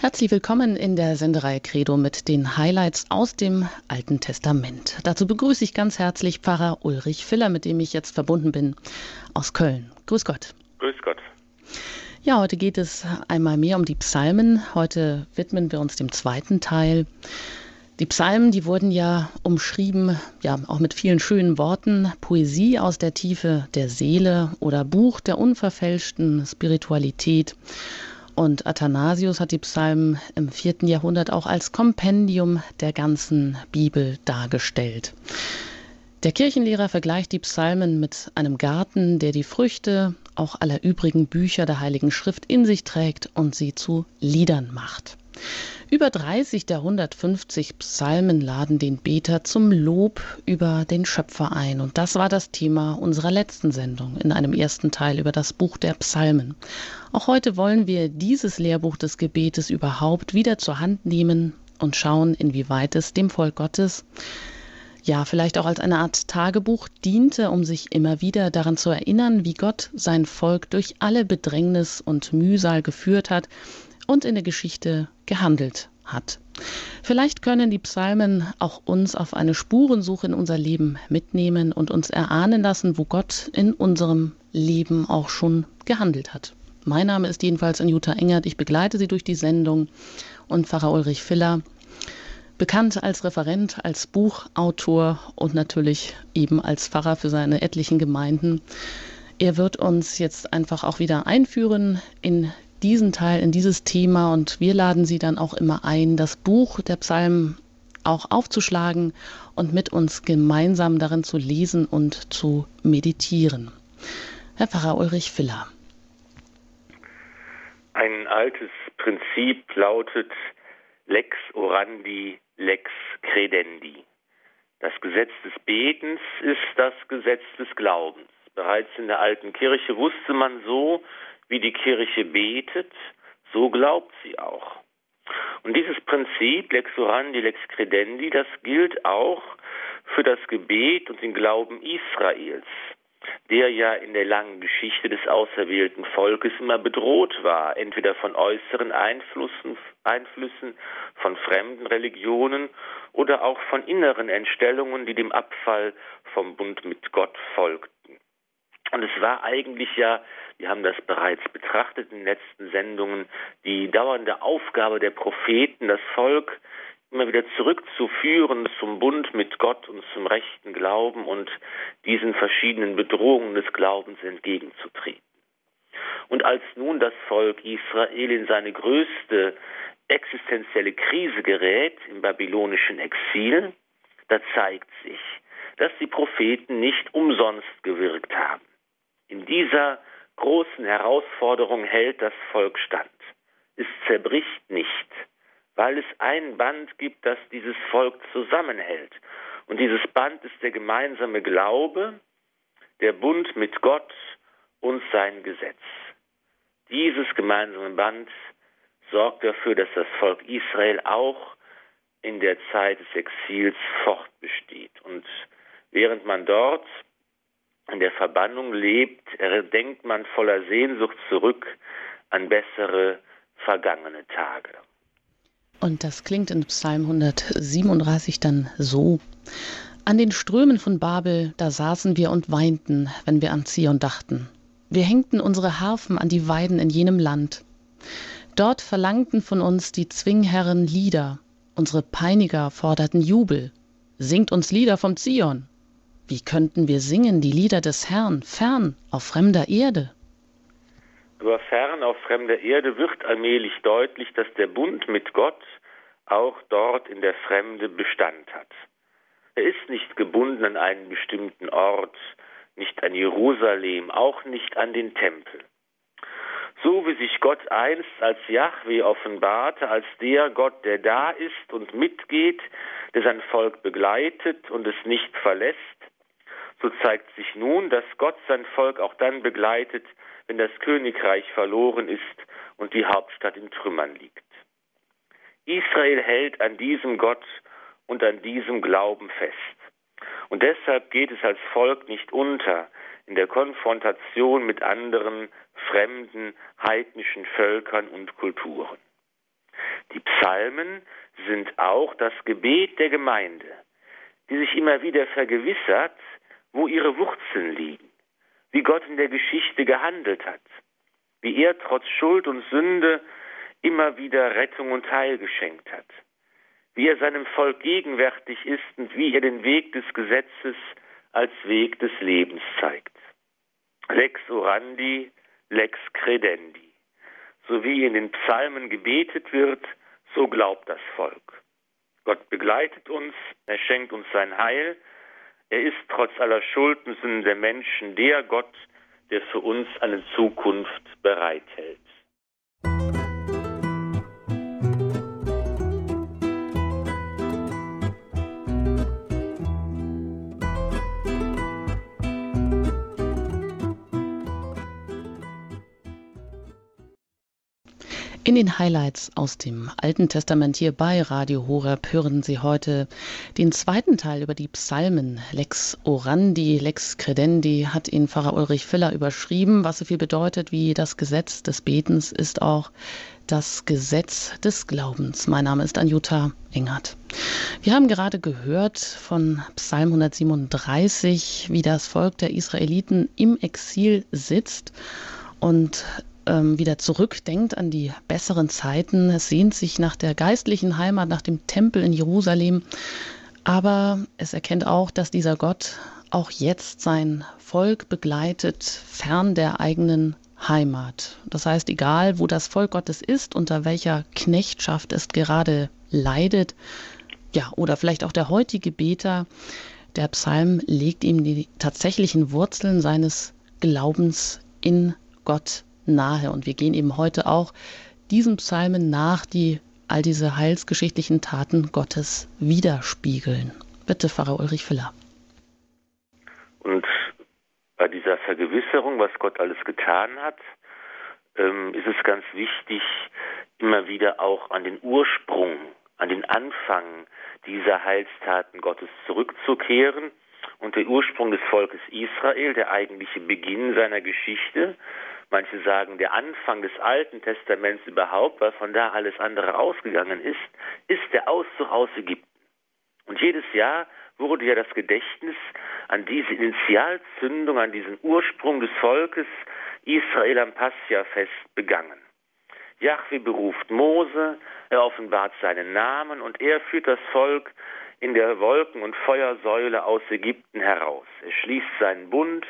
Herzlich willkommen in der Sendereihe Credo mit den Highlights aus dem Alten Testament. Dazu begrüße ich ganz herzlich Pfarrer Ulrich Filler, mit dem ich jetzt verbunden bin, aus Köln. Grüß Gott. Grüß Gott. Ja, heute geht es einmal mehr um die Psalmen. Heute widmen wir uns dem zweiten Teil. Die Psalmen, die wurden ja umschrieben, ja, auch mit vielen schönen Worten. Poesie aus der Tiefe der Seele oder Buch der unverfälschten Spiritualität. Und Athanasius hat die Psalmen im vierten Jahrhundert auch als Kompendium der ganzen Bibel dargestellt. Der Kirchenlehrer vergleicht die Psalmen mit einem Garten, der die Früchte auch aller übrigen Bücher der Heiligen Schrift in sich trägt und sie zu Liedern macht. Über 30 der 150 Psalmen laden den Beter zum Lob über den Schöpfer ein. Und das war das Thema unserer letzten Sendung in einem ersten Teil über das Buch der Psalmen. Auch heute wollen wir dieses Lehrbuch des Gebetes überhaupt wieder zur Hand nehmen und schauen, inwieweit es dem Volk Gottes ja, vielleicht auch als eine Art Tagebuch diente, um sich immer wieder daran zu erinnern, wie Gott sein Volk durch alle Bedrängnis und Mühsal geführt hat und in der Geschichte gehandelt hat. Vielleicht können die Psalmen auch uns auf eine Spurensuche in unser Leben mitnehmen und uns erahnen lassen, wo Gott in unserem Leben auch schon gehandelt hat. Mein Name ist jedenfalls Anjuta Engert. Ich begleite Sie durch die Sendung und Pfarrer Ulrich Filler, bekannt als Referent, als Buchautor und natürlich eben als Pfarrer für seine etlichen Gemeinden. Er wird uns jetzt einfach auch wieder einführen in diesen Teil, in dieses Thema und wir laden Sie dann auch immer ein, das Buch der Psalmen auch aufzuschlagen und mit uns gemeinsam darin zu lesen und zu meditieren. Herr Pfarrer Ulrich Filler. Ein altes Prinzip lautet Lex orandi, lex credendi. Das Gesetz des Betens ist das Gesetz des Glaubens. Bereits in der alten Kirche wusste man so, wie die Kirche betet, so glaubt sie auch. Und dieses Prinzip, lex orandi, lex credendi, das gilt auch für das Gebet und den Glauben Israels, der ja in der langen Geschichte des auserwählten Volkes immer bedroht war, entweder von äußeren Einflüssen, Einflüssen von fremden Religionen oder auch von inneren Entstellungen, die dem Abfall vom Bund mit Gott folgten. Und es war eigentlich ja, wir haben das bereits betrachtet in den letzten Sendungen, die dauernde Aufgabe der Propheten, das Volk immer wieder zurückzuführen zum Bund mit Gott und zum rechten Glauben und diesen verschiedenen Bedrohungen des Glaubens entgegenzutreten. Und als nun das Volk Israel in seine größte existenzielle Krise gerät, im babylonischen Exil, da zeigt sich, dass die Propheten nicht umsonst gewirkt haben. In dieser großen Herausforderung hält das Volk stand. Es zerbricht nicht, weil es ein Band gibt, das dieses Volk zusammenhält. Und dieses Band ist der gemeinsame Glaube, der Bund mit Gott und sein Gesetz. Dieses gemeinsame Band sorgt dafür, dass das Volk Israel auch in der Zeit des Exils fortbesteht. Und während man dort in der Verbannung lebt, denkt man voller Sehnsucht zurück an bessere vergangene Tage. Und das klingt in Psalm 137 dann so. An den Strömen von Babel, da saßen wir und weinten, wenn wir an Zion dachten. Wir hängten unsere Harfen an die Weiden in jenem Land. Dort verlangten von uns die Zwingherren Lieder, unsere Peiniger forderten Jubel. Singt uns Lieder vom Zion. Wie könnten wir singen die Lieder des Herrn fern auf fremder Erde? Aber fern auf fremder Erde wird allmählich deutlich, dass der Bund mit Gott auch dort in der Fremde Bestand hat. Er ist nicht gebunden an einen bestimmten Ort, nicht an Jerusalem, auch nicht an den Tempel. So wie sich Gott einst als Yahweh offenbarte, als der Gott, der da ist und mitgeht, der sein Volk begleitet und es nicht verlässt, so zeigt sich nun, dass Gott sein Volk auch dann begleitet, wenn das Königreich verloren ist und die Hauptstadt in Trümmern liegt. Israel hält an diesem Gott und an diesem Glauben fest. Und deshalb geht es als Volk nicht unter in der Konfrontation mit anderen fremden heidnischen Völkern und Kulturen. Die Psalmen sind auch das Gebet der Gemeinde, die sich immer wieder vergewissert, wo ihre Wurzeln liegen, wie Gott in der Geschichte gehandelt hat, wie er trotz Schuld und Sünde immer wieder Rettung und Heil geschenkt hat, wie er seinem Volk gegenwärtig ist und wie er den Weg des Gesetzes als Weg des Lebens zeigt. Lex orandi, lex credendi. So wie in den Psalmen gebetet wird, so glaubt das Volk. Gott begleitet uns, er schenkt uns sein Heil, er ist trotz aller Schulden der Menschen der Gott, der für uns eine Zukunft bereithält. In den Highlights aus dem Alten Testament hier bei Radio Horeb hören Sie heute den zweiten Teil über die Psalmen. Lex Orandi, Lex Credendi hat ihn Pfarrer Ulrich Filler überschrieben, was so viel bedeutet wie das Gesetz des Betens ist auch das Gesetz des Glaubens. Mein Name ist Anjuta Engert. Wir haben gerade gehört von Psalm 137, wie das Volk der Israeliten im Exil sitzt und ähm, wieder zurückdenkt an die besseren Zeiten. Es sehnt sich nach der geistlichen Heimat, nach dem Tempel in Jerusalem. Aber es erkennt auch, dass dieser Gott auch jetzt sein Volk begleitet, fern der eigenen Heimat. Das heißt, egal wo das Volk Gottes ist, unter welcher Knechtschaft es gerade leidet, ja, oder vielleicht auch der heutige Beter, der Psalm legt ihm die tatsächlichen Wurzeln seines Glaubens in Gott nahe. Und wir gehen eben heute auch diesen Psalmen nach, die all diese heilsgeschichtlichen Taten Gottes widerspiegeln. Bitte, Pfarrer Ulrich Filler. Und bei dieser Vergewisserung, was Gott alles getan hat, ähm, ist es ganz wichtig, immer wieder auch an den Ursprung, an den Anfang dieser Heilstaten Gottes zurückzukehren. Und der Ursprung des Volkes Israel, der eigentliche Beginn seiner Geschichte, manche sagen der Anfang des Alten Testaments überhaupt, weil von da alles andere ausgegangen ist, ist der Auszug aus Ägypten. Und jedes Jahr wurde ja das Gedächtnis an diese Initialzündung, an diesen Ursprung des Volkes Israel am Passia-Fest begangen. Jahwe beruft Mose, er offenbart seinen Namen und er führt das Volk in der Wolken- und Feuersäule aus Ägypten heraus. Er schließt seinen Bund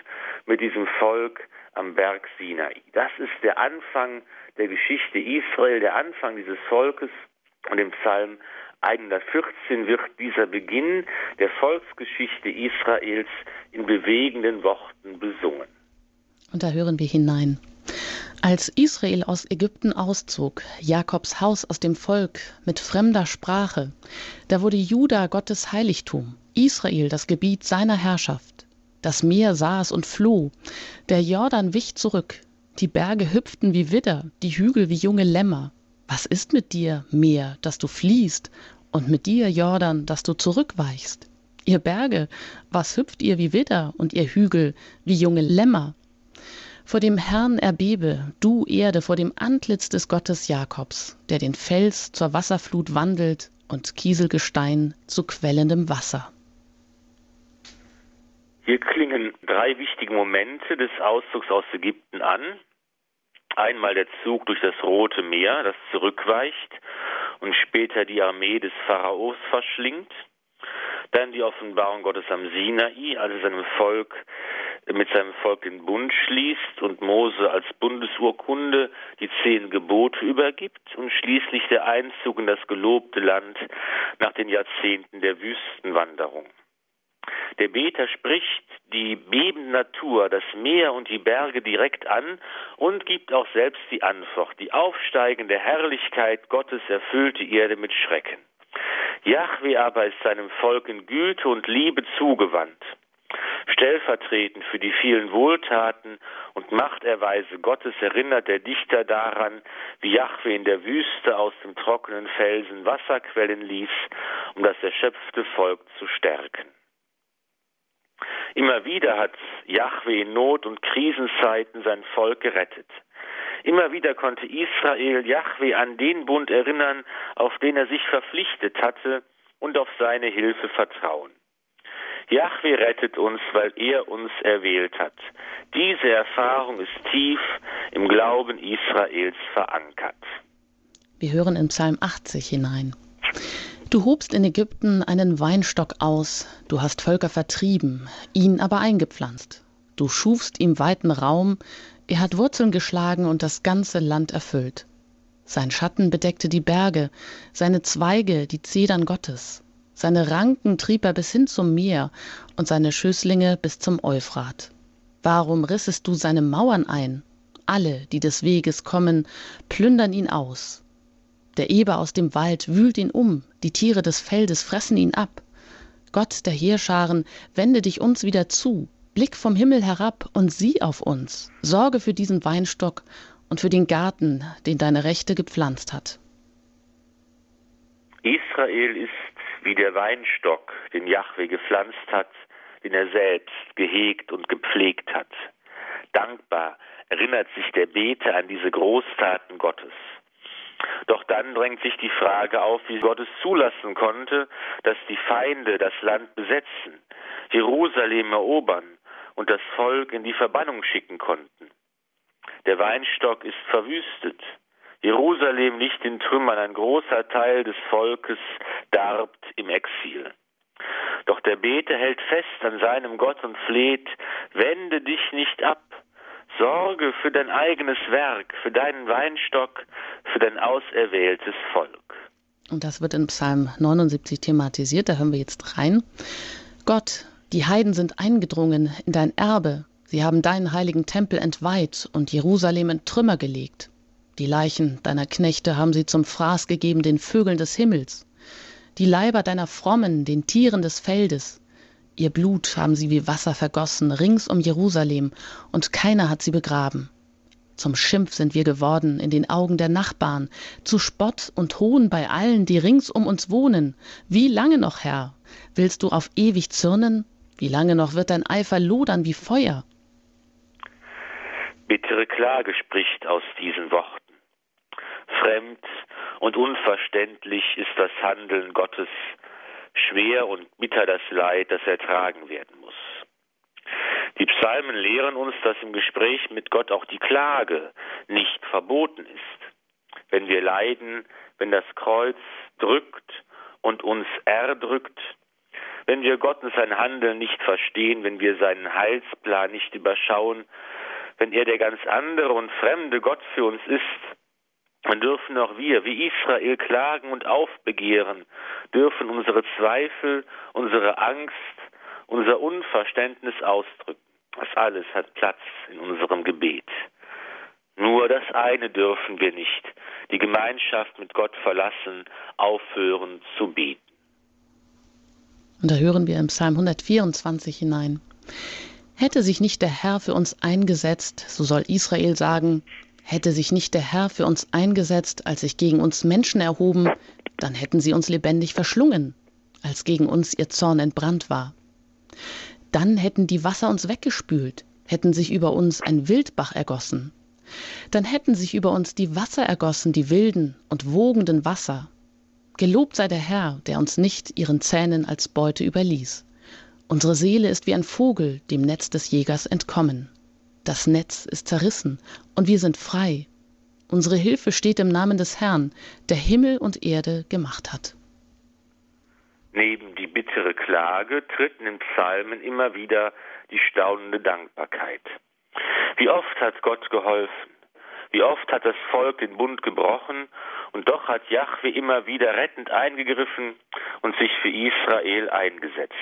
mit diesem Volk am Berg Sinai. Das ist der Anfang der Geschichte Israel, der Anfang dieses Volkes. Und im Psalm 114 wird dieser Beginn der Volksgeschichte Israels in bewegenden Worten besungen. Und da hören wir hinein. Als Israel aus Ägypten auszog, Jakobs Haus aus dem Volk mit fremder Sprache, da wurde Juda Gottes Heiligtum, Israel das Gebiet seiner Herrschaft. Das Meer saß und floh, der Jordan wich zurück, die Berge hüpften wie Widder, die Hügel wie junge Lämmer. Was ist mit dir, Meer, dass du fliehst, und mit dir, Jordan, dass du zurückweichst? Ihr Berge, was hüpft ihr wie Widder und ihr Hügel wie junge Lämmer? Vor dem Herrn erbebe, du Erde, vor dem Antlitz des Gottes Jakobs, der den Fels zur Wasserflut wandelt und Kieselgestein zu quellendem Wasser. Hier klingen drei wichtige Momente des Auszugs aus Ägypten an. Einmal der Zug durch das Rote Meer, das zurückweicht und später die Armee des Pharaos verschlingt. Dann die Offenbarung Gottes am Sinai, als er seinem Volk mit seinem Volk den Bund schließt und Mose als Bundesurkunde die zehn Gebote übergibt und schließlich der Einzug in das gelobte Land nach den Jahrzehnten der Wüstenwanderung. Der Beter spricht die bebende Natur, das Meer und die Berge direkt an und gibt auch selbst die Antwort. Die aufsteigende Herrlichkeit Gottes erfüllt die Erde mit Schrecken. Jahwe aber ist seinem Volk in Güte und Liebe zugewandt. Stellvertretend für die vielen Wohltaten und Machterweise Gottes erinnert der Dichter daran, wie Jahwe in der Wüste aus dem trockenen Felsen Wasserquellen ließ, um das erschöpfte Volk zu stärken. Immer wieder hat Jahwe in Not und Krisenzeiten sein Volk gerettet. Immer wieder konnte Israel Yahweh an den Bund erinnern, auf den er sich verpflichtet hatte und auf seine Hilfe vertrauen. Yahweh rettet uns, weil er uns erwählt hat. Diese Erfahrung ist tief im Glauben Israels verankert. Wir hören in Psalm 80 hinein. Du hobst in Ägypten einen Weinstock aus, du hast Völker vertrieben, ihn aber eingepflanzt. Du schufst ihm weiten Raum, er hat Wurzeln geschlagen und das ganze Land erfüllt. Sein Schatten bedeckte die Berge, seine Zweige die Zedern Gottes. Seine Ranken trieb er bis hin zum Meer und seine Schößlinge bis zum Euphrat. Warum rissest du seine Mauern ein? Alle, die des Weges kommen, plündern ihn aus. Der Eber aus dem Wald wühlt ihn um, die Tiere des Feldes fressen ihn ab. Gott der Heerscharen, wende dich uns wieder zu, blick vom Himmel herab und sieh auf uns, sorge für diesen Weinstock und für den Garten, den deine Rechte gepflanzt hat. Israel ist wie der Weinstock, den Jahwe gepflanzt hat, den er selbst gehegt und gepflegt hat. Dankbar erinnert sich der Beter an diese Großtaten Gottes. Doch dann drängt sich die Frage auf, wie Gott es zulassen konnte, dass die Feinde das Land besetzen, Jerusalem erobern und das Volk in die Verbannung schicken konnten. Der Weinstock ist verwüstet, Jerusalem liegt in Trümmern, ein großer Teil des Volkes darbt im Exil. Doch der Beter hält fest an seinem Gott und fleht, wende dich nicht ab, sorge für dein eigenes Werk, für deinen Weinstock, für dein auserwähltes Volk. Und das wird in Psalm 79 thematisiert, da hören wir jetzt rein. Gott, die Heiden sind eingedrungen in dein Erbe, sie haben deinen heiligen Tempel entweiht und Jerusalem in Trümmer gelegt. Die Leichen deiner Knechte haben sie zum Fraß gegeben den Vögeln des Himmels. Die Leiber deiner Frommen den Tieren des Feldes. Ihr Blut haben sie wie Wasser vergossen rings um Jerusalem, und keiner hat sie begraben. Zum Schimpf sind wir geworden in den Augen der Nachbarn, zu Spott und Hohn bei allen, die rings um uns wohnen. Wie lange noch, Herr? Willst du auf ewig zürnen? Wie lange noch wird dein Eifer lodern wie Feuer? Bittere Klage spricht aus diesen Worten. Fremd und unverständlich ist das Handeln Gottes, schwer und bitter das Leid, das ertragen werden muss. Die Psalmen lehren uns, dass im Gespräch mit Gott auch die Klage nicht verboten ist. Wenn wir leiden, wenn das Kreuz drückt und uns erdrückt, wenn wir Gott und sein Handeln nicht verstehen, wenn wir seinen Heilsplan nicht überschauen, wenn er der ganz andere und fremde Gott für uns ist, dann dürfen auch wir, wie Israel, klagen und aufbegehren, dürfen unsere Zweifel, unsere Angst, unser Unverständnis ausdrücken. Das alles hat Platz in unserem Gebet. Nur das eine dürfen wir nicht, die Gemeinschaft mit Gott verlassen, aufhören zu beten. Und da hören wir im Psalm 124 hinein. Hätte sich nicht der Herr für uns eingesetzt, so soll Israel sagen, Hätte sich nicht der Herr für uns eingesetzt, als sich gegen uns Menschen erhoben, dann hätten sie uns lebendig verschlungen, als gegen uns ihr Zorn entbrannt war. Dann hätten die Wasser uns weggespült, hätten sich über uns ein Wildbach ergossen. Dann hätten sich über uns die Wasser ergossen, die wilden und wogenden Wasser. Gelobt sei der Herr, der uns nicht ihren Zähnen als Beute überließ. Unsere Seele ist wie ein Vogel, dem Netz des Jägers entkommen. Das Netz ist zerrissen und wir sind frei. Unsere Hilfe steht im Namen des Herrn, der Himmel und Erde gemacht hat. Neben die bittere Klage tritt in den Psalmen immer wieder die staunende Dankbarkeit. Wie oft hat Gott geholfen? Wie oft hat das Volk den Bund gebrochen und doch hat Jahwe immer wieder rettend eingegriffen und sich für Israel eingesetzt.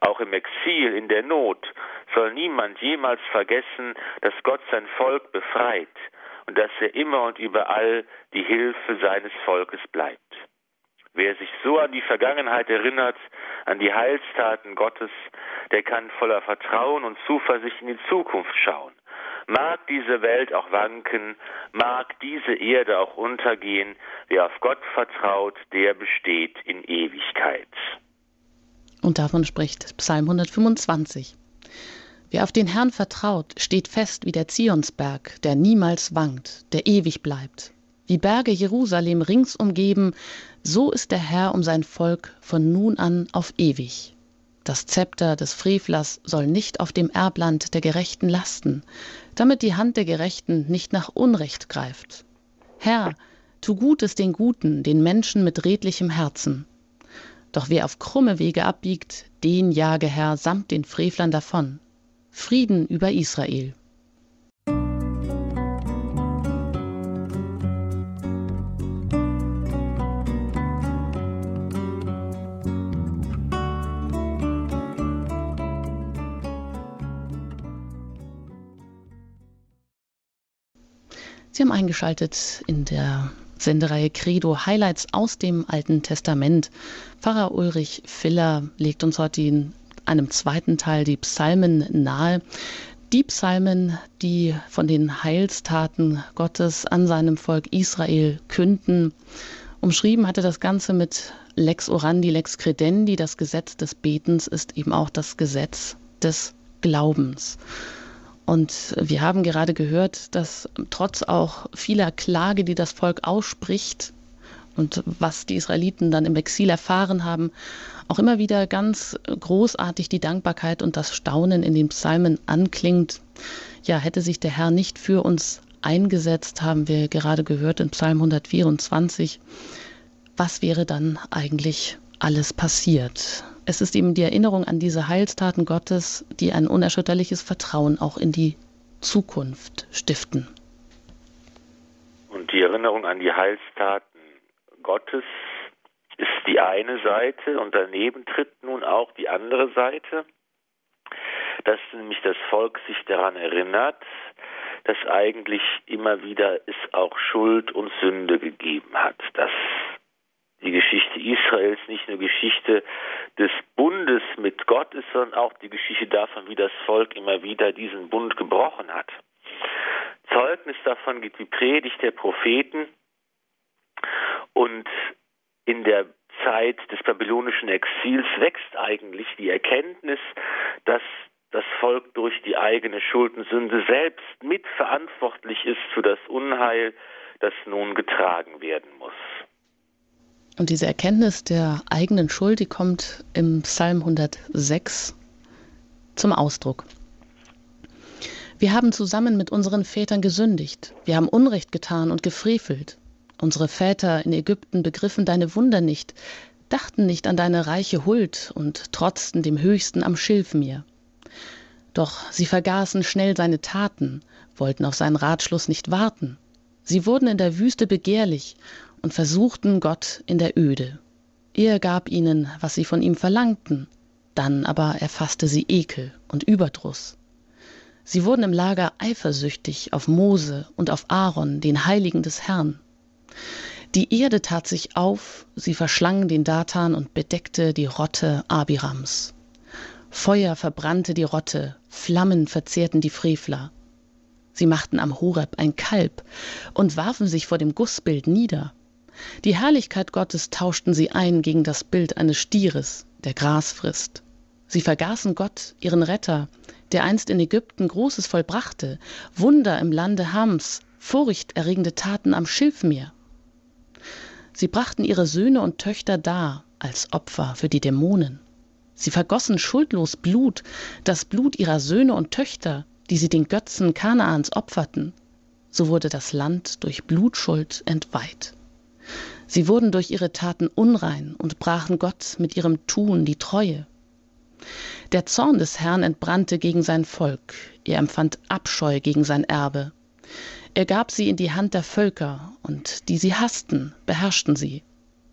Auch im Exil, in der Not, soll niemand jemals vergessen, dass Gott sein Volk befreit und dass er immer und überall die Hilfe seines Volkes bleibt. Wer sich so an die Vergangenheit erinnert, an die Heilstaten Gottes, der kann voller Vertrauen und Zuversicht in die Zukunft schauen. Mag diese Welt auch wanken, mag diese Erde auch untergehen, wer auf Gott vertraut, der besteht in Ewigkeit. Und davon spricht Psalm 125. Wer auf den Herrn vertraut, steht fest wie der Zionsberg, der niemals wankt, der ewig bleibt. Wie Berge Jerusalem rings umgeben, so ist der Herr um sein Volk von nun an auf ewig. Das Zepter des Frevlers soll nicht auf dem Erbland der Gerechten lasten, damit die Hand der Gerechten nicht nach Unrecht greift. Herr, tu Gutes den Guten, den Menschen mit redlichem Herzen. Doch wer auf krumme Wege abbiegt, den jage Herr samt den Frevlern davon. Frieden über Israel. Sie haben eingeschaltet in der Sendereihe Credo Highlights aus dem Alten Testament. Pfarrer Ulrich Filler legt uns heute in einem zweiten Teil die Psalmen nahe. Die Psalmen, die von den Heilstaten Gottes an seinem Volk Israel künden. Umschrieben hatte das Ganze mit Lex orandi, Lex credendi. Das Gesetz des Betens ist eben auch das Gesetz des Glaubens. Und wir haben gerade gehört, dass trotz auch vieler Klage, die das Volk ausspricht und was die Israeliten dann im Exil erfahren haben, auch immer wieder ganz großartig die Dankbarkeit und das Staunen in den Psalmen anklingt. Ja, hätte sich der Herr nicht für uns eingesetzt, haben wir gerade gehört in Psalm 124. Was wäre dann eigentlich alles passiert? Es ist eben die Erinnerung an diese Heilstaten Gottes, die ein unerschütterliches Vertrauen auch in die Zukunft stiften. Und die Erinnerung an die Heilstaten Gottes ist die eine Seite und daneben tritt nun auch die andere Seite, dass nämlich das Volk sich daran erinnert, dass eigentlich immer wieder es auch Schuld und Sünde gegeben hat, dass die Geschichte Israels nicht nur Geschichte des Bundes mit Gott ist, sondern auch die Geschichte davon, wie das Volk immer wieder diesen Bund gebrochen hat. Zeugnis davon gibt die Predigt der Propheten und in der Zeit des babylonischen Exils wächst eigentlich die Erkenntnis, dass das Volk durch die eigene Schuld und Sünde selbst mitverantwortlich ist für das Unheil, das nun getragen werden muss. Und diese Erkenntnis der eigenen Schuld, die kommt im Psalm 106 zum Ausdruck. Wir haben zusammen mit unseren Vätern gesündigt. Wir haben Unrecht getan und gefrevelt. Unsere Väter in Ägypten begriffen deine Wunder nicht, dachten nicht an deine reiche Huld und trotzten dem Höchsten am Schilfmeer. Doch sie vergaßen schnell seine Taten, wollten auf seinen Ratschluss nicht warten. Sie wurden in der Wüste begehrlich und versuchten Gott in der Öde. Er gab ihnen, was sie von ihm verlangten, dann aber erfasste sie Ekel und Überdruss. Sie wurden im Lager eifersüchtig auf Mose und auf Aaron, den Heiligen des Herrn. Die Erde tat sich auf, sie verschlang den Datan und bedeckte die Rotte Abirams. Feuer verbrannte die Rotte, Flammen verzehrten die Frevler. Sie machten am Horeb ein Kalb und warfen sich vor dem Gussbild nieder. Die Herrlichkeit Gottes tauschten sie ein gegen das Bild eines Stieres, der Gras frisst. Sie vergaßen Gott, ihren Retter, der einst in Ägypten Großes vollbrachte, Wunder im Lande Hams, furchterregende Taten am Schilfmeer. Sie brachten ihre Söhne und Töchter dar als Opfer für die Dämonen. Sie vergossen schuldlos Blut, das Blut ihrer Söhne und Töchter, die sie den Götzen Kanaans opferten. So wurde das Land durch Blutschuld entweiht. Sie wurden durch ihre Taten unrein und brachen Gott mit ihrem Tun die Treue. Der Zorn des Herrn entbrannte gegen sein Volk, er empfand Abscheu gegen sein Erbe. Er gab sie in die Hand der Völker, und die sie hassten, beherrschten sie.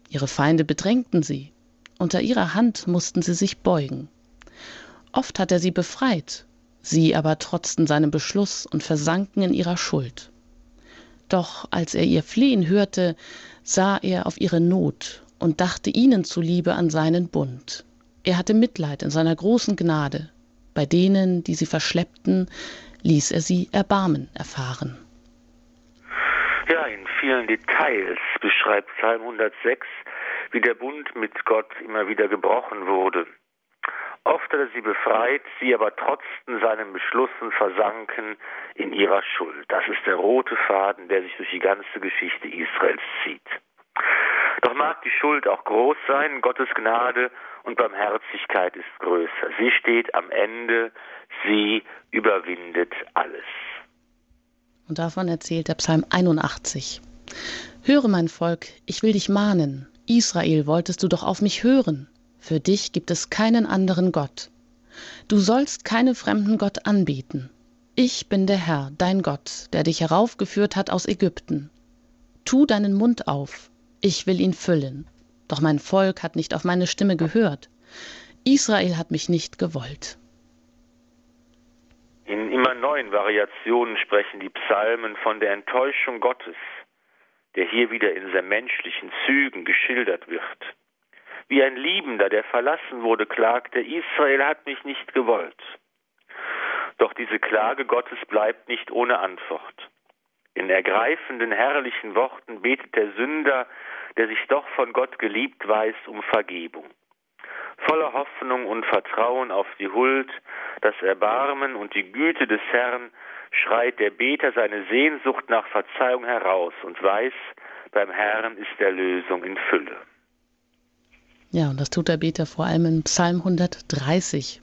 Ihre Feinde bedrängten sie, unter ihrer Hand mussten sie sich beugen. Oft hat er sie befreit, sie aber trotzten seinem Beschluss und versanken in ihrer Schuld. Doch als er ihr Flehen hörte, sah er auf ihre Not und dachte ihnen zuliebe an seinen Bund. Er hatte Mitleid in seiner großen Gnade. Bei denen, die sie verschleppten, ließ er sie Erbarmen erfahren. Ja, in vielen Details beschreibt Psalm 106, wie der Bund mit Gott immer wieder gebrochen wurde. Oft hat er sie befreit, sie aber trotz seinen Beschlüssen versanken in ihrer Schuld. Das ist der rote Faden, der sich durch die ganze Geschichte Israels zieht. Doch mag die Schuld auch groß sein, Gottes Gnade und Barmherzigkeit ist größer. Sie steht am Ende, sie überwindet alles. Und davon erzählt der Psalm 81. Höre mein Volk, ich will dich mahnen. Israel, wolltest du doch auf mich hören. Für dich gibt es keinen anderen Gott. Du sollst keine fremden Gott anbeten. Ich bin der Herr, dein Gott, der dich heraufgeführt hat aus Ägypten. Tu deinen Mund auf, ich will ihn füllen. Doch mein Volk hat nicht auf meine Stimme gehört. Israel hat mich nicht gewollt. In immer neuen Variationen sprechen die Psalmen von der Enttäuschung Gottes, der hier wieder in sehr menschlichen Zügen geschildert wird. Wie ein Liebender, der verlassen wurde, klagte, Israel hat mich nicht gewollt. Doch diese Klage Gottes bleibt nicht ohne Antwort. In ergreifenden, herrlichen Worten betet der Sünder, der sich doch von Gott geliebt weiß, um Vergebung. Voller Hoffnung und Vertrauen auf die Huld, das Erbarmen und die Güte des Herrn schreit der Beter seine Sehnsucht nach Verzeihung heraus und weiß, beim Herrn ist Erlösung in Fülle. Ja, und das tut der Beter vor allem in Psalm 130.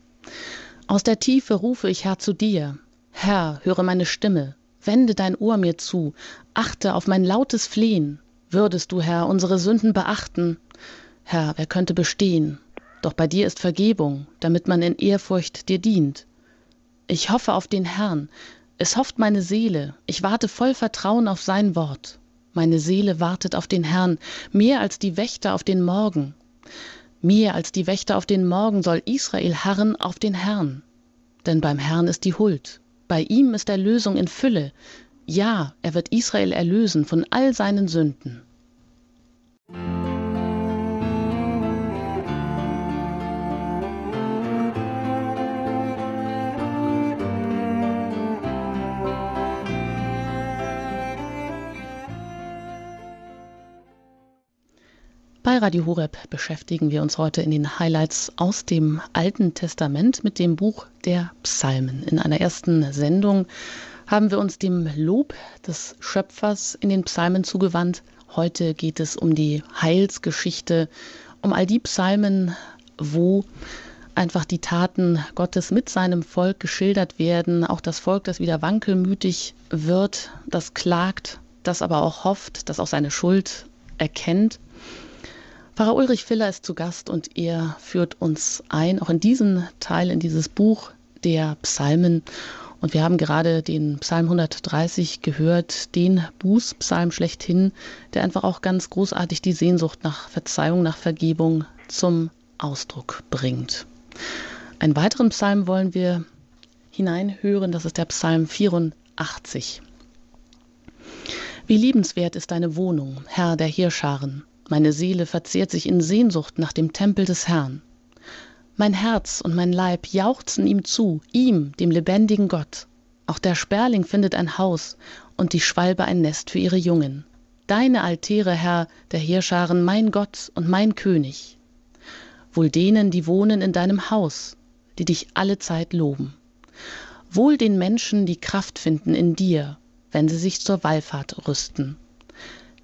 Aus der Tiefe rufe ich Herr zu dir. Herr, höre meine Stimme, wende dein Ohr mir zu, achte auf mein lautes Flehen. Würdest du, Herr, unsere Sünden beachten? Herr, wer könnte bestehen? Doch bei dir ist Vergebung, damit man in Ehrfurcht dir dient. Ich hoffe auf den Herrn, es hofft meine Seele, ich warte voll Vertrauen auf sein Wort. Meine Seele wartet auf den Herrn, mehr als die Wächter auf den Morgen. Mehr als die Wächter auf den Morgen soll Israel harren auf den Herrn. Denn beim Herrn ist die Huld, bei ihm ist Erlösung in Fülle. Ja, er wird Israel erlösen von all seinen Sünden. Bei Radio Horeb beschäftigen wir uns heute in den Highlights aus dem Alten Testament mit dem Buch der Psalmen. In einer ersten Sendung haben wir uns dem Lob des Schöpfers in den Psalmen zugewandt. Heute geht es um die Heilsgeschichte, um all die Psalmen, wo einfach die Taten Gottes mit seinem Volk geschildert werden. Auch das Volk, das wieder wankelmütig wird, das klagt, das aber auch hofft, das auch seine Schuld erkennt Pfarrer Ulrich Filler ist zu Gast und er führt uns ein, auch in diesen Teil, in dieses Buch der Psalmen. Und wir haben gerade den Psalm 130 gehört, den Bußpsalm schlechthin, der einfach auch ganz großartig die Sehnsucht nach Verzeihung, nach Vergebung zum Ausdruck bringt. Einen weiteren Psalm wollen wir hineinhören, das ist der Psalm 84. Wie liebenswert ist deine Wohnung, Herr der Heerscharen. Meine Seele verzehrt sich in Sehnsucht nach dem Tempel des Herrn. Mein Herz und mein Leib jauchzen ihm zu, ihm, dem lebendigen Gott. Auch der Sperling findet ein Haus und die Schwalbe ein Nest für ihre Jungen. Deine Altäre, Herr, der Heerscharen, mein Gott und mein König. Wohl denen, die wohnen in deinem Haus, die dich alle Zeit loben. Wohl den Menschen, die Kraft finden in dir, wenn sie sich zur Wallfahrt rüsten.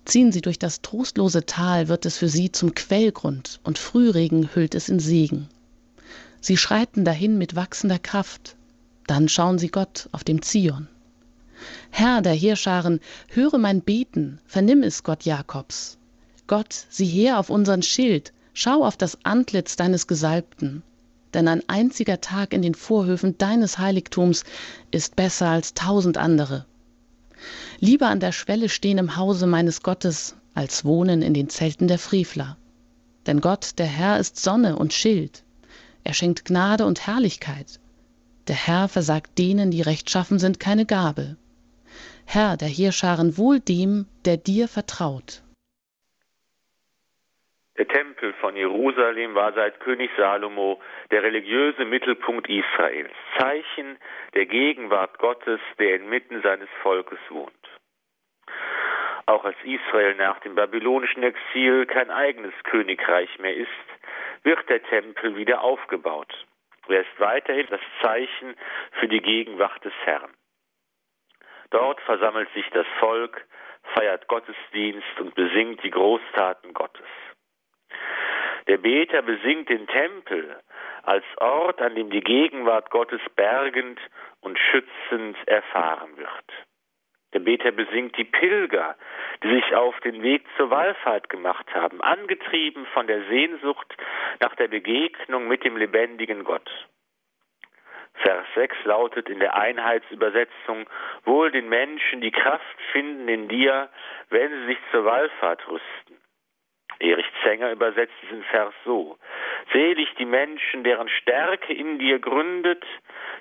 Ziehen sie durch das trostlose Tal, wird es für sie zum Quellgrund, und Frühregen hüllt es in Segen. Sie schreiten dahin mit wachsender Kraft, dann schauen sie Gott auf dem Zion. Herr der Heerscharen, höre mein Beten, vernimm es, Gott Jakobs. Gott, sieh her auf unseren Schild, schau auf das Antlitz deines Gesalbten. Denn ein einziger Tag in den Vorhöfen deines Heiligtums ist besser als tausend andere lieber an der Schwelle stehen im Hause meines Gottes, als wohnen in den Zelten der Frevler. Denn Gott, der Herr, ist Sonne und Schild. Er schenkt Gnade und Herrlichkeit. Der Herr versagt denen, die rechtschaffen sind, keine Gabe. Herr der Heerscharen, wohl dem, der dir vertraut. Der Tempel von Jerusalem war seit König Salomo der religiöse Mittelpunkt Israels, Zeichen der Gegenwart Gottes, der inmitten seines Volkes wohnt. Auch als Israel nach dem babylonischen Exil kein eigenes Königreich mehr ist, wird der Tempel wieder aufgebaut. Er ist weiterhin das Zeichen für die Gegenwart des Herrn. Dort versammelt sich das Volk, feiert Gottesdienst und besingt die Großtaten Gottes. Der Beter besingt den Tempel als Ort, an dem die Gegenwart Gottes bergend und schützend erfahren wird. Der Beter besingt die Pilger, die sich auf den Weg zur Wallfahrt gemacht haben, angetrieben von der Sehnsucht nach der Begegnung mit dem lebendigen Gott. Vers 6 lautet in der Einheitsübersetzung, wohl den Menschen die Kraft finden in dir, wenn sie sich zur Wallfahrt rüsten. Erich Zenger übersetzt diesen Vers so, selig die Menschen, deren Stärke in dir gründet,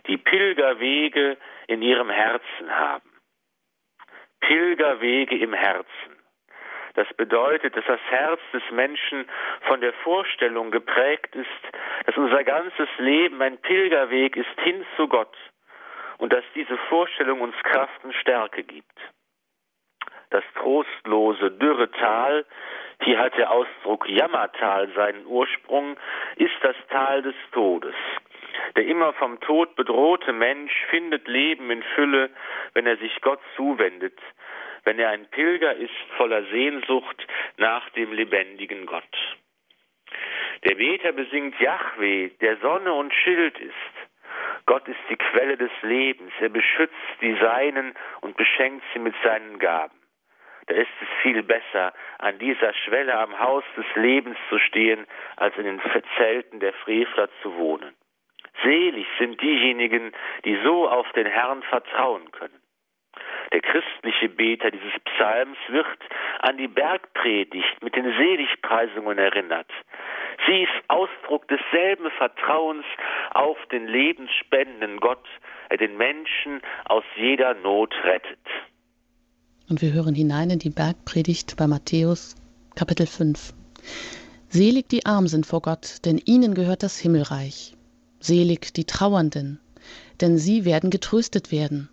die Pilgerwege in ihrem Herzen haben. Pilgerwege im Herzen. Das bedeutet, dass das Herz des Menschen von der Vorstellung geprägt ist, dass unser ganzes Leben ein Pilgerweg ist hin zu Gott und dass diese Vorstellung uns Kraft und Stärke gibt. Das trostlose, dürre Tal, hier hat der Ausdruck Jammertal seinen Ursprung, ist das Tal des Todes. Der immer vom Tod bedrohte Mensch findet Leben in Fülle, wenn er sich Gott zuwendet, wenn er ein Pilger ist voller Sehnsucht nach dem lebendigen Gott. Der Beter besingt Yahweh, der Sonne und Schild ist. Gott ist die Quelle des Lebens. Er beschützt die Seinen und beschenkt sie mit seinen Gaben. Da ist es viel besser, an dieser Schwelle am Haus des Lebens zu stehen, als in den Zelten der Frevler zu wohnen. Selig sind diejenigen, die so auf den Herrn vertrauen können. Der christliche Beter dieses Psalms wird an die Bergpredigt mit den Seligpreisungen erinnert. Sie ist Ausdruck desselben Vertrauens auf den lebensspendenden Gott, der den Menschen aus jeder Not rettet. Und wir hören hinein in die Bergpredigt bei Matthäus Kapitel 5. Selig die Armen sind vor Gott, denn ihnen gehört das Himmelreich. Selig die Trauernden, denn sie werden getröstet werden.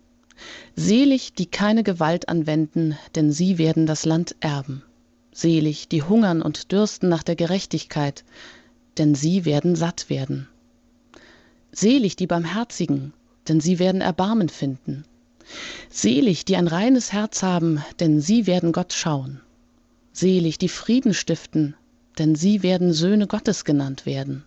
Selig, die keine Gewalt anwenden, denn sie werden das Land erben. Selig, die hungern und dürsten nach der Gerechtigkeit, denn sie werden satt werden. Selig die Barmherzigen, denn sie werden Erbarmen finden. Selig, die ein reines Herz haben, denn sie werden Gott schauen. Selig, die Frieden stiften, denn sie werden Söhne Gottes genannt werden.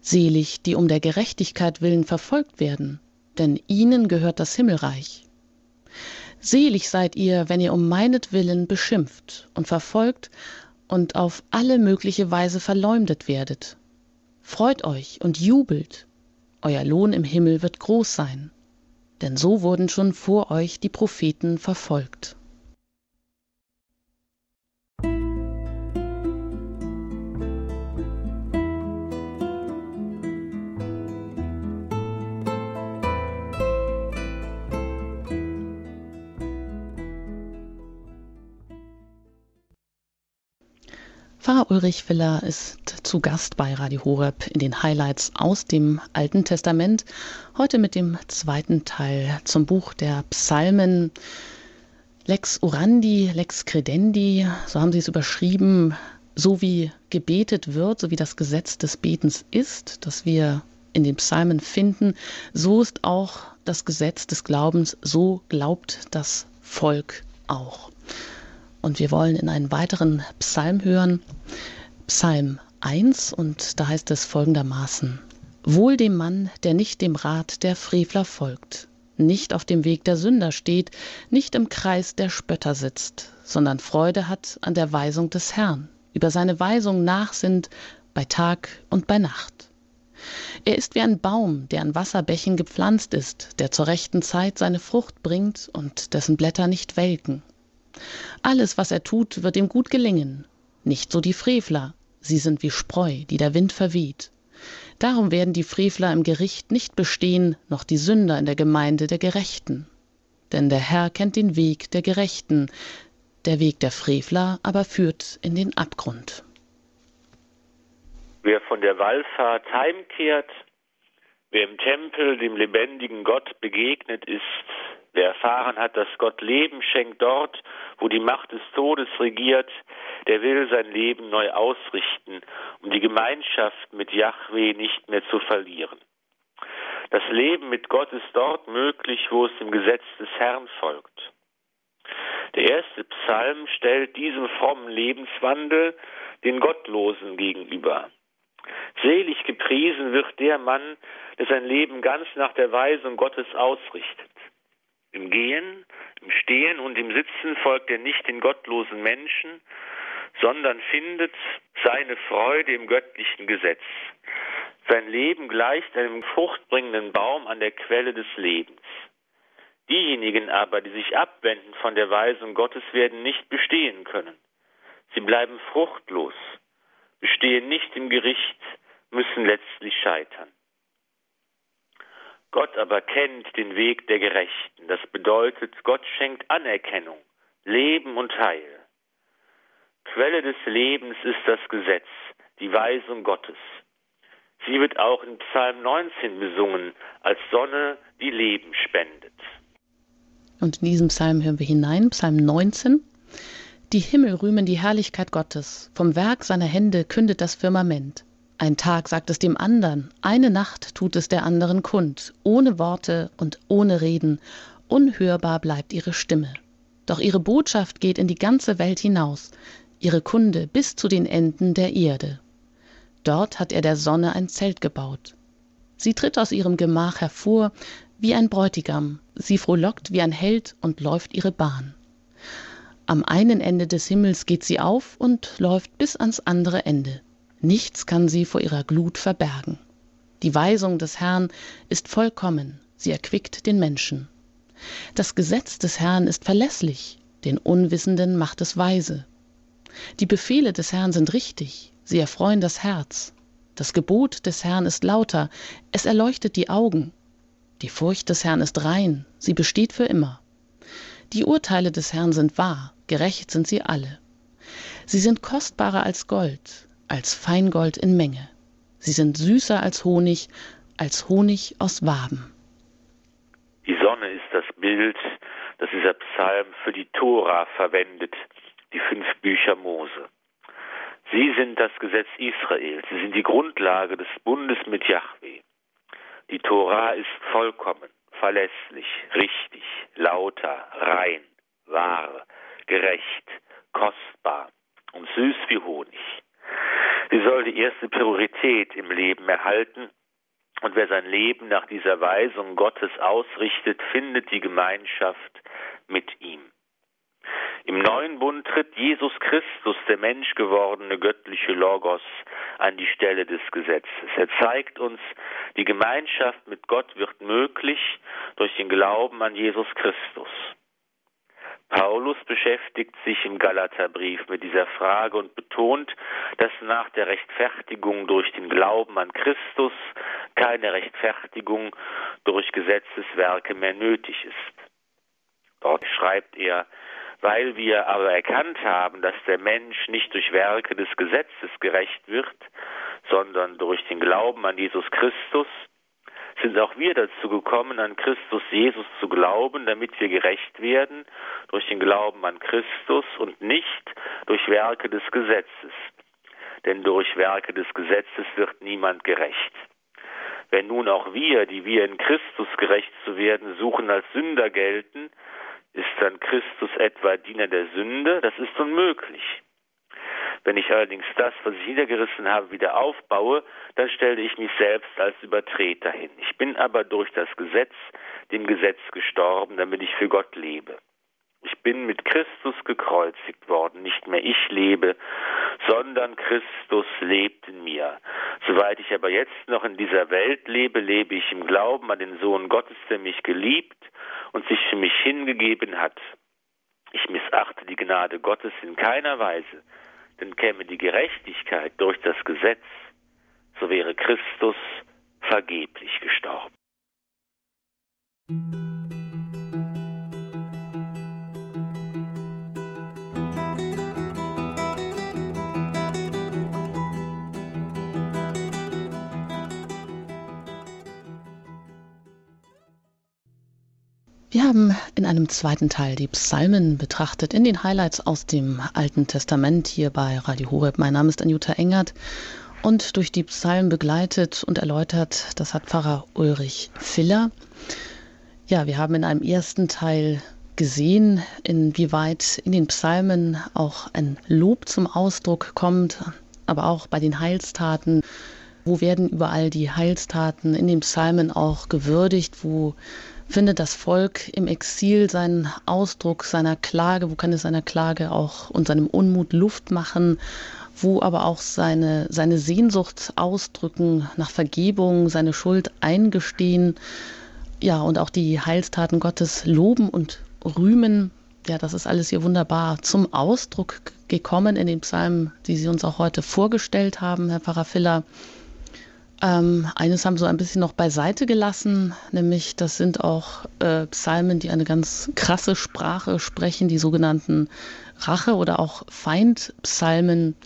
Selig, die um der Gerechtigkeit willen verfolgt werden, denn ihnen gehört das Himmelreich. Selig seid ihr, wenn ihr um meinetwillen beschimpft und verfolgt und auf alle mögliche Weise verleumdet werdet. Freut euch und jubelt, euer Lohn im Himmel wird groß sein, denn so wurden schon vor euch die Propheten verfolgt. Pfarrer Ulrich Filler ist zu Gast bei Radio Horeb in den Highlights aus dem Alten Testament. Heute mit dem zweiten Teil zum Buch der Psalmen. Lex Orandi, Lex Credendi, so haben sie es überschrieben, so wie gebetet wird, so wie das Gesetz des Betens ist, das wir in den Psalmen finden, so ist auch das Gesetz des Glaubens, so glaubt das Volk auch. Und wir wollen in einen weiteren Psalm hören, Psalm 1, und da heißt es folgendermaßen. Wohl dem Mann, der nicht dem Rat der Frevler folgt, nicht auf dem Weg der Sünder steht, nicht im Kreis der Spötter sitzt, sondern Freude hat an der Weisung des Herrn, über seine Weisung nachsinnt bei Tag und bei Nacht. Er ist wie ein Baum, der an Wasserbächen gepflanzt ist, der zur rechten Zeit seine Frucht bringt und dessen Blätter nicht welken. Alles, was er tut, wird ihm gut gelingen. Nicht so die Frevler, sie sind wie Spreu, die der Wind verweht. Darum werden die Frevler im Gericht nicht bestehen, noch die Sünder in der Gemeinde der Gerechten. Denn der Herr kennt den Weg der Gerechten, der Weg der Frevler aber führt in den Abgrund. Wer von der Wallfahrt heimkehrt, wer im Tempel dem lebendigen Gott begegnet ist, Wer erfahren hat, dass Gott Leben schenkt dort, wo die Macht des Todes regiert, der will sein Leben neu ausrichten, um die Gemeinschaft mit Yahweh nicht mehr zu verlieren. Das Leben mit Gott ist dort möglich, wo es dem Gesetz des Herrn folgt. Der erste Psalm stellt diesem frommen Lebenswandel den Gottlosen gegenüber. Selig gepriesen wird der Mann, der sein Leben ganz nach der Weisung Gottes ausrichtet. Im Gehen, im Stehen und im Sitzen folgt er nicht den gottlosen Menschen, sondern findet seine Freude im göttlichen Gesetz. Sein Leben gleicht einem fruchtbringenden Baum an der Quelle des Lebens. Diejenigen aber, die sich abwenden von der Weisung Gottes, werden nicht bestehen können. Sie bleiben fruchtlos, bestehen nicht im Gericht, müssen letztlich scheitern. Gott aber kennt den Weg der Gerechten. Das bedeutet, Gott schenkt Anerkennung, Leben und Heil. Quelle des Lebens ist das Gesetz, die Weisung Gottes. Sie wird auch in Psalm 19 besungen als Sonne, die Leben spendet. Und in diesem Psalm hören wir hinein, Psalm 19. Die Himmel rühmen die Herrlichkeit Gottes, vom Werk seiner Hände kündet das Firmament. Ein Tag sagt es dem andern, eine Nacht tut es der anderen kund, ohne Worte und ohne Reden, unhörbar bleibt ihre Stimme. Doch ihre Botschaft geht in die ganze Welt hinaus, ihre Kunde bis zu den Enden der Erde. Dort hat er der Sonne ein Zelt gebaut. Sie tritt aus ihrem Gemach hervor wie ein Bräutigam, sie frohlockt wie ein Held und läuft ihre Bahn. Am einen Ende des Himmels geht sie auf und läuft bis ans andere Ende. Nichts kann sie vor ihrer Glut verbergen. Die Weisung des Herrn ist vollkommen, sie erquickt den Menschen. Das Gesetz des Herrn ist verlässlich, den Unwissenden macht es weise. Die Befehle des Herrn sind richtig, sie erfreuen das Herz. Das Gebot des Herrn ist lauter, es erleuchtet die Augen. Die Furcht des Herrn ist rein, sie besteht für immer. Die Urteile des Herrn sind wahr, gerecht sind sie alle. Sie sind kostbarer als Gold, als Feingold in Menge. Sie sind süßer als Honig, als Honig aus Waben. Die Sonne ist das Bild, das dieser Psalm für die Tora verwendet, die fünf Bücher Mose. Sie sind das Gesetz Israels, sie sind die Grundlage des Bundes mit Yahweh. Die Tora ist vollkommen, verlässlich, richtig, lauter, rein, wahr, gerecht, kostbar und süß wie Honig. Sie soll die erste Priorität im Leben erhalten. Und wer sein Leben nach dieser Weisung Gottes ausrichtet, findet die Gemeinschaft mit ihm. Im neuen Bund tritt Jesus Christus, der Mensch gewordene göttliche Logos, an die Stelle des Gesetzes. Er zeigt uns, die Gemeinschaft mit Gott wird möglich durch den Glauben an Jesus Christus. Paulus beschäftigt sich im Galaterbrief mit dieser Frage und betont, dass nach der Rechtfertigung durch den Glauben an Christus keine Rechtfertigung durch Gesetzeswerke mehr nötig ist. Dort schreibt er, weil wir aber erkannt haben, dass der Mensch nicht durch Werke des Gesetzes gerecht wird, sondern durch den Glauben an Jesus Christus, sind auch wir dazu gekommen, an Christus Jesus zu glauben, damit wir gerecht werden durch den Glauben an Christus und nicht durch Werke des Gesetzes. Denn durch Werke des Gesetzes wird niemand gerecht. Wenn nun auch wir, die wir in Christus gerecht zu werden suchen, als Sünder gelten, ist dann Christus etwa Diener der Sünde? Das ist unmöglich. Wenn ich allerdings das, was ich niedergerissen habe, wieder aufbaue, dann stelle ich mich selbst als Übertreter hin. Ich bin aber durch das Gesetz, dem Gesetz gestorben, damit ich für Gott lebe. Ich bin mit Christus gekreuzigt worden, nicht mehr ich lebe, sondern Christus lebt in mir. Soweit ich aber jetzt noch in dieser Welt lebe, lebe ich im Glauben an den Sohn Gottes, der mich geliebt und sich für mich hingegeben hat. Ich missachte die Gnade Gottes in keiner Weise, denn käme die Gerechtigkeit durch das Gesetz, so wäre Christus vergeblich gestorben. Wir haben in einem zweiten Teil die Psalmen betrachtet, in den Highlights aus dem Alten Testament hier bei Radio Horeb. Mein Name ist Anjuta Engert und durch die Psalmen begleitet und erläutert, das hat Pfarrer Ulrich Filler. Ja, wir haben in einem ersten Teil gesehen, inwieweit in den Psalmen auch ein Lob zum Ausdruck kommt, aber auch bei den Heilstaten. Wo werden überall die Heilstaten in den Psalmen auch gewürdigt? Wo findet das Volk im Exil seinen Ausdruck seiner Klage, wo kann es seiner Klage auch und seinem Unmut Luft machen, wo aber auch seine, seine Sehnsucht ausdrücken nach Vergebung, seine Schuld eingestehen, ja, und auch die Heilstaten Gottes loben und rühmen. Ja, das ist alles hier wunderbar zum Ausdruck gekommen in den Psalmen, die Sie uns auch heute vorgestellt haben, Herr Pfarrer Filler. Ähm, eines haben sie ein bisschen noch beiseite gelassen, nämlich das sind auch äh, Psalmen, die eine ganz krasse Sprache sprechen, die sogenannten Rache- oder auch Feindpsalmen.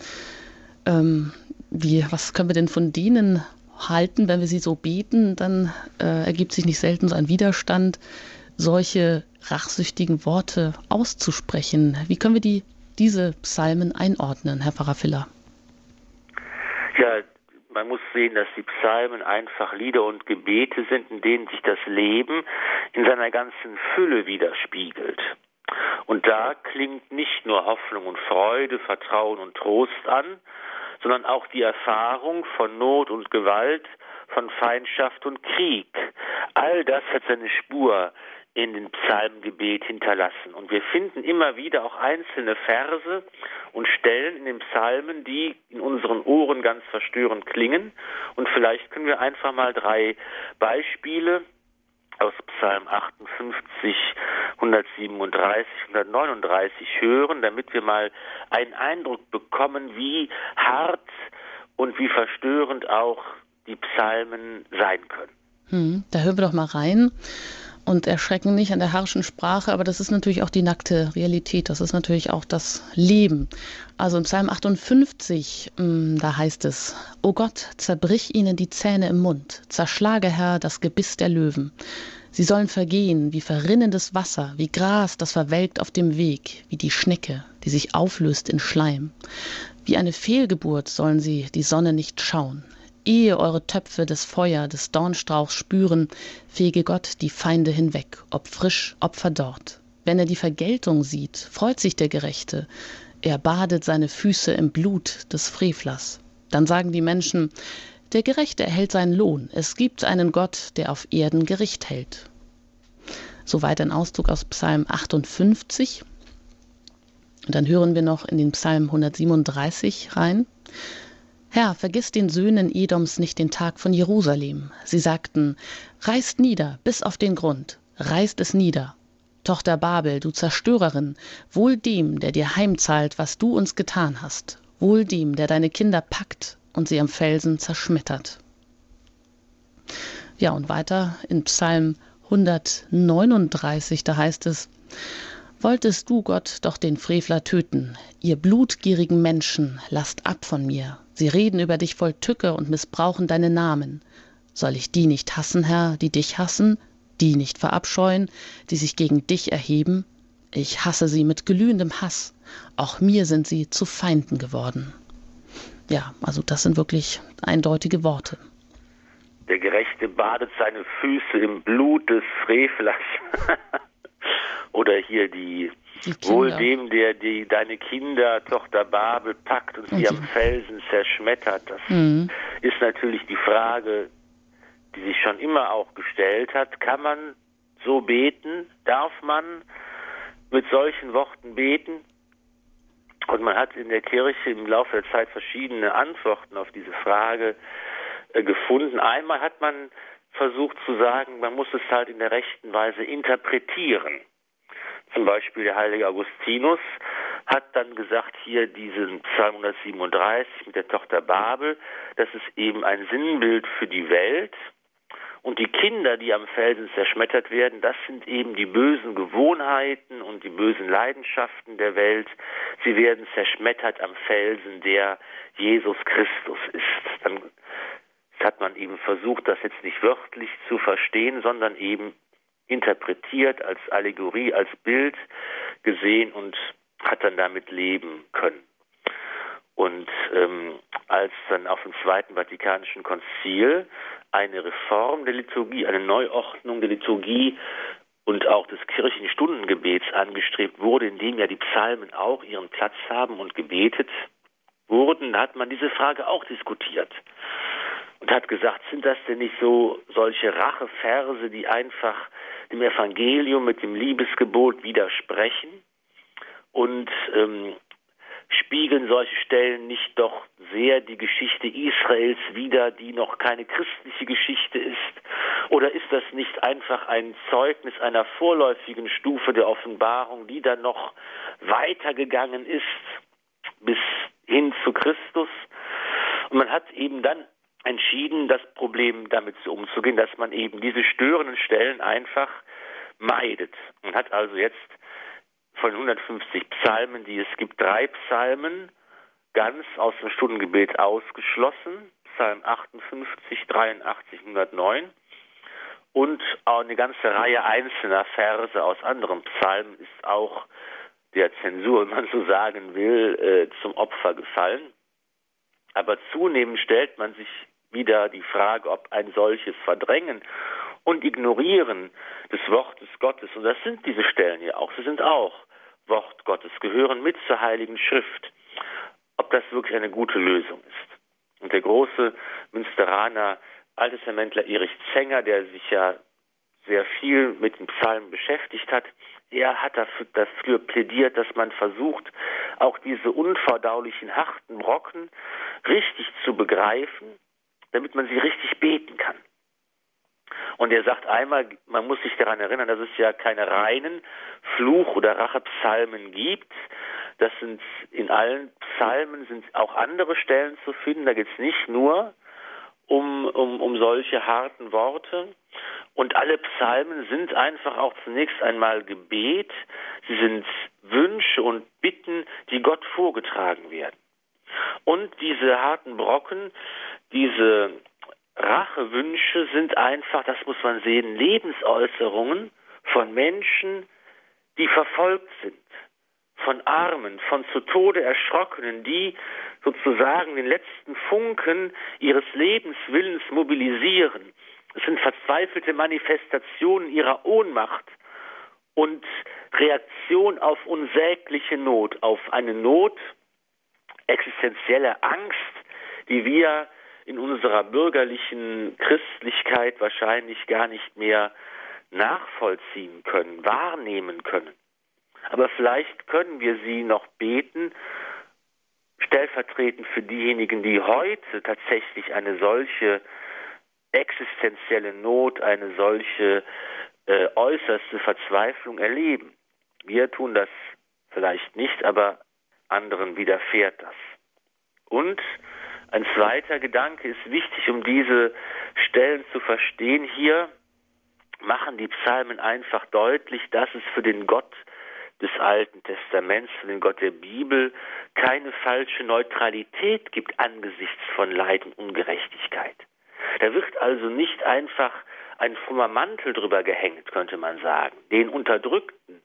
Ähm, wie, was können wir denn von denen halten, wenn wir sie so beten? Dann äh, ergibt sich nicht selten so ein Widerstand, solche rachsüchtigen Worte auszusprechen. Wie können wir die, diese Psalmen einordnen, Herr Pfarrer Filler? Ja, man muss sehen, dass die Psalmen einfach Lieder und Gebete sind, in denen sich das Leben in seiner ganzen Fülle widerspiegelt. Und da klingt nicht nur Hoffnung und Freude, Vertrauen und Trost an, sondern auch die Erfahrung von Not und Gewalt, von Feindschaft und Krieg. All das hat seine Spur in den Psalmgebet hinterlassen. Und wir finden immer wieder auch einzelne Verse und Stellen in den Psalmen, die in unseren Ohren ganz verstörend klingen. Und vielleicht können wir einfach mal drei Beispiele aus Psalm 58, 137, 139 hören, damit wir mal einen Eindruck bekommen, wie hart und wie verstörend auch die Psalmen sein können. Hm, da hören wir doch mal rein und erschrecken nicht an der harschen Sprache, aber das ist natürlich auch die nackte Realität, das ist natürlich auch das Leben. Also im Psalm 58, mm, da heißt es, O Gott, zerbrich ihnen die Zähne im Mund, zerschlage Herr das Gebiss der Löwen. Sie sollen vergehen wie verrinnendes Wasser, wie Gras, das verwelkt auf dem Weg, wie die Schnecke, die sich auflöst in Schleim. Wie eine Fehlgeburt sollen sie die Sonne nicht schauen. Ehe eure Töpfe das Feuer des Dornstrauchs spüren, fege Gott die Feinde hinweg, ob frisch, ob verdorrt. Wenn er die Vergeltung sieht, freut sich der Gerechte. Er badet seine Füße im Blut des Frevlers. Dann sagen die Menschen, der Gerechte erhält seinen Lohn. Es gibt einen Gott, der auf Erden Gericht hält. Soweit ein Ausdruck aus Psalm 58. Und dann hören wir noch in den Psalm 137 rein. Herr, vergiss den Söhnen Edoms nicht den Tag von Jerusalem. Sie sagten, reißt nieder bis auf den Grund, reißt es nieder. Tochter Babel, du Zerstörerin, wohl dem, der dir heimzahlt, was du uns getan hast, wohl dem, der deine Kinder packt und sie am Felsen zerschmettert. Ja, und weiter in Psalm 139, da heißt es, Wolltest du, Gott, doch den Frevler töten, ihr blutgierigen Menschen, lasst ab von mir, Sie reden über dich voll Tücke und missbrauchen deine Namen. Soll ich die nicht hassen, Herr, die dich hassen, die nicht verabscheuen, die sich gegen dich erheben? Ich hasse sie mit glühendem Hass. Auch mir sind sie zu Feinden geworden. Ja, also das sind wirklich eindeutige Worte. Der Gerechte badet seine Füße im Blut des Frevlers. Oder hier die Wohl dem, der die, deine Kinder, Tochter Babel, packt und, und sie am Felsen zerschmettert. Das mhm. ist natürlich die Frage, die sich schon immer auch gestellt hat. Kann man so beten? Darf man mit solchen Worten beten? Und man hat in der Kirche im Laufe der Zeit verschiedene Antworten auf diese Frage äh, gefunden. Einmal hat man versucht zu sagen, man muss es halt in der rechten Weise interpretieren. Zum Beispiel der heilige Augustinus hat dann gesagt, hier diesen Psalm 137 mit der Tochter Babel, das ist eben ein Sinnbild für die Welt. Und die Kinder, die am Felsen zerschmettert werden, das sind eben die bösen Gewohnheiten und die bösen Leidenschaften der Welt. Sie werden zerschmettert am Felsen, der Jesus Christus ist. Dann hat man eben versucht, das jetzt nicht wörtlich zu verstehen, sondern eben interpretiert, als Allegorie, als Bild gesehen und hat dann damit leben können. Und ähm, als dann auf dem Zweiten Vatikanischen Konzil eine Reform der Liturgie, eine Neuordnung der Liturgie und auch des kirchlichen Stundengebets angestrebt wurde, in dem ja die Psalmen auch ihren Platz haben und gebetet wurden, hat man diese Frage auch diskutiert und hat gesagt, sind das denn nicht so solche Racheverse, die einfach dem Evangelium mit dem Liebesgebot widersprechen? Und ähm, spiegeln solche Stellen nicht doch sehr die Geschichte Israels wider, die noch keine christliche Geschichte ist? Oder ist das nicht einfach ein Zeugnis einer vorläufigen Stufe der Offenbarung, die dann noch weitergegangen ist bis hin zu Christus? Und man hat eben dann entschieden, das Problem damit umzugehen, dass man eben diese störenden Stellen einfach meidet. Man hat also jetzt von 150 Psalmen, die es gibt, drei Psalmen ganz aus dem Stundengebet ausgeschlossen. Psalm 58, 83, 109. Und auch eine ganze Reihe einzelner Verse aus anderen Psalmen ist auch der Zensur, wenn man so sagen will, äh, zum Opfer gefallen. Aber zunehmend stellt man sich wieder die Frage, ob ein solches Verdrängen und Ignorieren des Wortes Gottes, und das sind diese Stellen ja auch, sie sind auch Wort Gottes, gehören mit zur Heiligen Schrift, ob das wirklich eine gute Lösung ist. Und der große Münsteraner Alttestamentler Erich Zenger, der sich ja sehr viel mit den Psalmen beschäftigt hat, er hat dafür, dafür plädiert, dass man versucht, auch diese unverdaulichen, harten Brocken richtig zu begreifen, damit man sie richtig beten kann. Und er sagt einmal, man muss sich daran erinnern, dass es ja keine reinen Fluch- oder Rachepsalmen gibt. Das sind in allen Psalmen sind auch andere Stellen zu finden. Da geht es nicht nur um, um, um solche harten Worte. Und alle Psalmen sind einfach auch zunächst einmal Gebet. Sie sind Wünsche und Bitten, die Gott vorgetragen werden. Und diese harten Brocken, diese Rachewünsche sind einfach, das muss man sehen, Lebensäußerungen von Menschen, die verfolgt sind, von Armen, von zu Tode Erschrockenen, die sozusagen den letzten Funken ihres Lebenswillens mobilisieren. Es sind verzweifelte Manifestationen ihrer Ohnmacht und Reaktion auf unsägliche Not, auf eine Not, existenzielle Angst, die wir in unserer bürgerlichen Christlichkeit wahrscheinlich gar nicht mehr nachvollziehen können, wahrnehmen können. Aber vielleicht können wir sie noch beten, stellvertretend für diejenigen, die heute tatsächlich eine solche existenzielle Not, eine solche äh, äußerste Verzweiflung erleben. Wir tun das vielleicht nicht, aber anderen widerfährt das. Und ein zweiter Gedanke ist wichtig, um diese Stellen zu verstehen. Hier machen die Psalmen einfach deutlich, dass es für den Gott des Alten Testaments, für den Gott der Bibel, keine falsche Neutralität gibt angesichts von Leid und Ungerechtigkeit. Da wird also nicht einfach ein frommer Mantel drüber gehängt, könnte man sagen. Den Unterdrückten,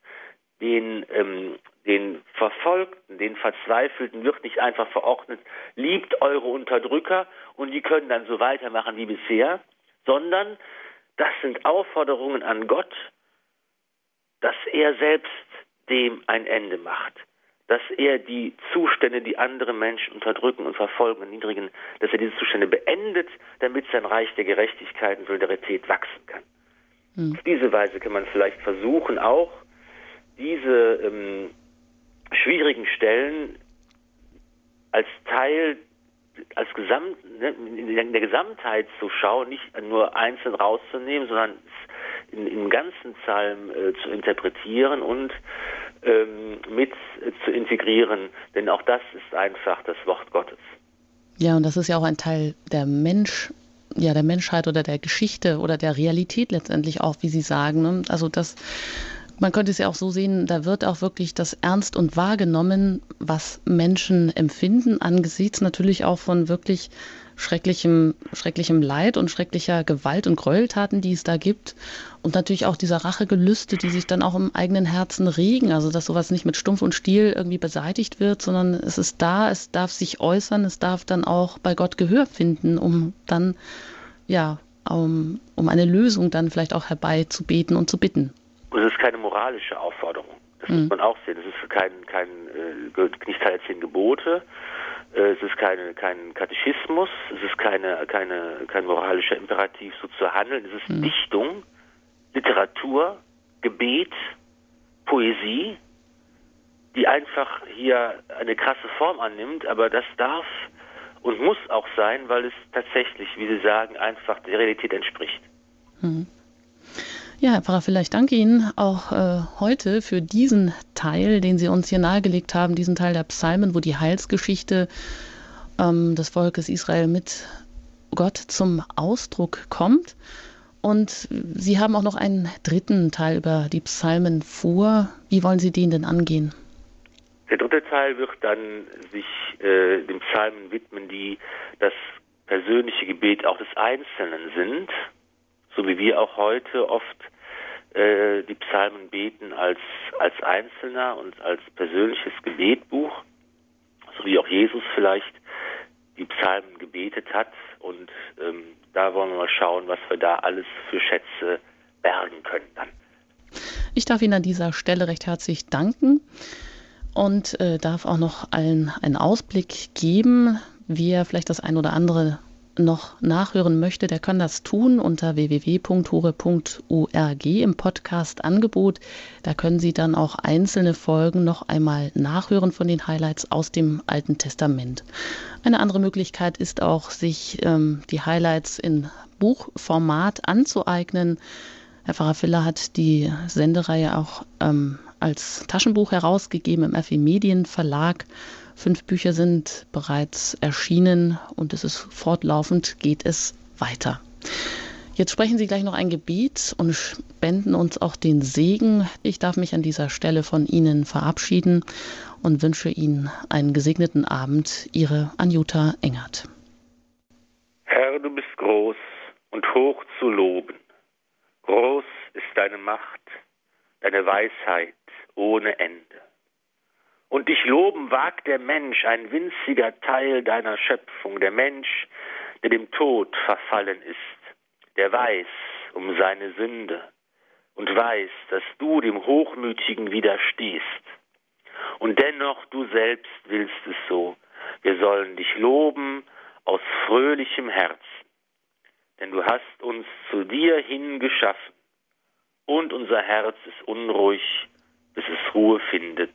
den, ähm, den Verfolgten, den Verzweifelten wird nicht einfach verordnet, liebt eure Unterdrücker und die können dann so weitermachen wie bisher, sondern das sind Aufforderungen an Gott, dass er selbst dem ein Ende macht, dass er die Zustände, die andere Menschen unterdrücken und verfolgen und niedrigen, dass er diese Zustände beendet, damit sein Reich der Gerechtigkeit und Solidarität wachsen kann. Hm. Auf diese Weise kann man vielleicht versuchen, auch diese ähm, schwierigen Stellen als Teil, als Gesamt, ne, in der Gesamtheit zu schauen, nicht nur einzeln rauszunehmen, sondern in, im ganzen Psalm äh, zu interpretieren und ähm, mit äh, zu integrieren, denn auch das ist einfach das Wort Gottes. Ja, und das ist ja auch ein Teil der Mensch, ja, der Menschheit oder der Geschichte oder der Realität letztendlich auch, wie Sie sagen. Ne? Also das man könnte es ja auch so sehen, da wird auch wirklich das ernst und wahrgenommen, was Menschen empfinden, angesichts natürlich auch von wirklich schrecklichem, schrecklichem Leid und schrecklicher Gewalt und Gräueltaten, die es da gibt. Und natürlich auch dieser Rachegelüste, die sich dann auch im eigenen Herzen regen. Also, dass sowas nicht mit Stumpf und Stiel irgendwie beseitigt wird, sondern es ist da, es darf sich äußern, es darf dann auch bei Gott Gehör finden, um dann, ja, um, um eine Lösung dann vielleicht auch herbeizubeten und zu bitten. Und es ist keine moralische Aufforderung. Das mhm. muss man auch sehen. Es ist kein, kein äh, nicht Teil zehn Gebote. Äh, es ist keine, kein Katechismus. Es ist keine, keine, kein moralischer Imperativ, so zu handeln. Es ist mhm. Dichtung, Literatur, Gebet, Poesie, die einfach hier eine krasse Form annimmt. Aber das darf und muss auch sein, weil es tatsächlich, wie Sie sagen, einfach der Realität entspricht. Mhm. Ja, Herr Pfarrer, vielleicht danke Ihnen auch äh, heute für diesen Teil, den Sie uns hier nahegelegt haben, diesen Teil der Psalmen, wo die Heilsgeschichte ähm, des Volkes Israel mit Gott zum Ausdruck kommt. Und Sie haben auch noch einen dritten Teil über die Psalmen vor. Wie wollen Sie den denn angehen? Der dritte Teil wird dann sich äh, den Psalmen widmen, die das persönliche Gebet auch des Einzelnen sind so wie wir auch heute oft äh, die Psalmen beten als, als Einzelner und als persönliches Gebetbuch, so wie auch Jesus vielleicht die Psalmen gebetet hat. Und ähm, da wollen wir mal schauen, was wir da alles für Schätze bergen können dann. Ich darf Ihnen an dieser Stelle recht herzlich danken und äh, darf auch noch allen einen Ausblick geben, wer vielleicht das ein oder andere noch nachhören möchte, der kann das tun unter www.hure.org im Podcast-Angebot. Da können Sie dann auch einzelne Folgen noch einmal nachhören von den Highlights aus dem Alten Testament. Eine andere Möglichkeit ist auch, sich ähm, die Highlights in Buchformat anzueignen. Herr Pfarrer Filler hat die Sendereihe auch ähm, als Taschenbuch herausgegeben im FE Medien Verlag. Fünf Bücher sind bereits erschienen und es ist fortlaufend, geht es weiter. Jetzt sprechen Sie gleich noch ein Gebet und spenden uns auch den Segen. Ich darf mich an dieser Stelle von Ihnen verabschieden und wünsche Ihnen einen gesegneten Abend. Ihre Anjuta Engert. Herr, du bist groß und hoch zu loben. Groß ist deine Macht, deine Weisheit ohne Ende. Und dich loben wagt der Mensch, ein winziger Teil deiner Schöpfung, der Mensch, der dem Tod verfallen ist, der weiß um seine Sünde und weiß, dass du dem Hochmütigen widerstehst. Und dennoch du selbst willst es so. Wir sollen dich loben aus fröhlichem Herzen, denn du hast uns zu dir hingeschaffen und unser Herz ist unruhig, bis es Ruhe findet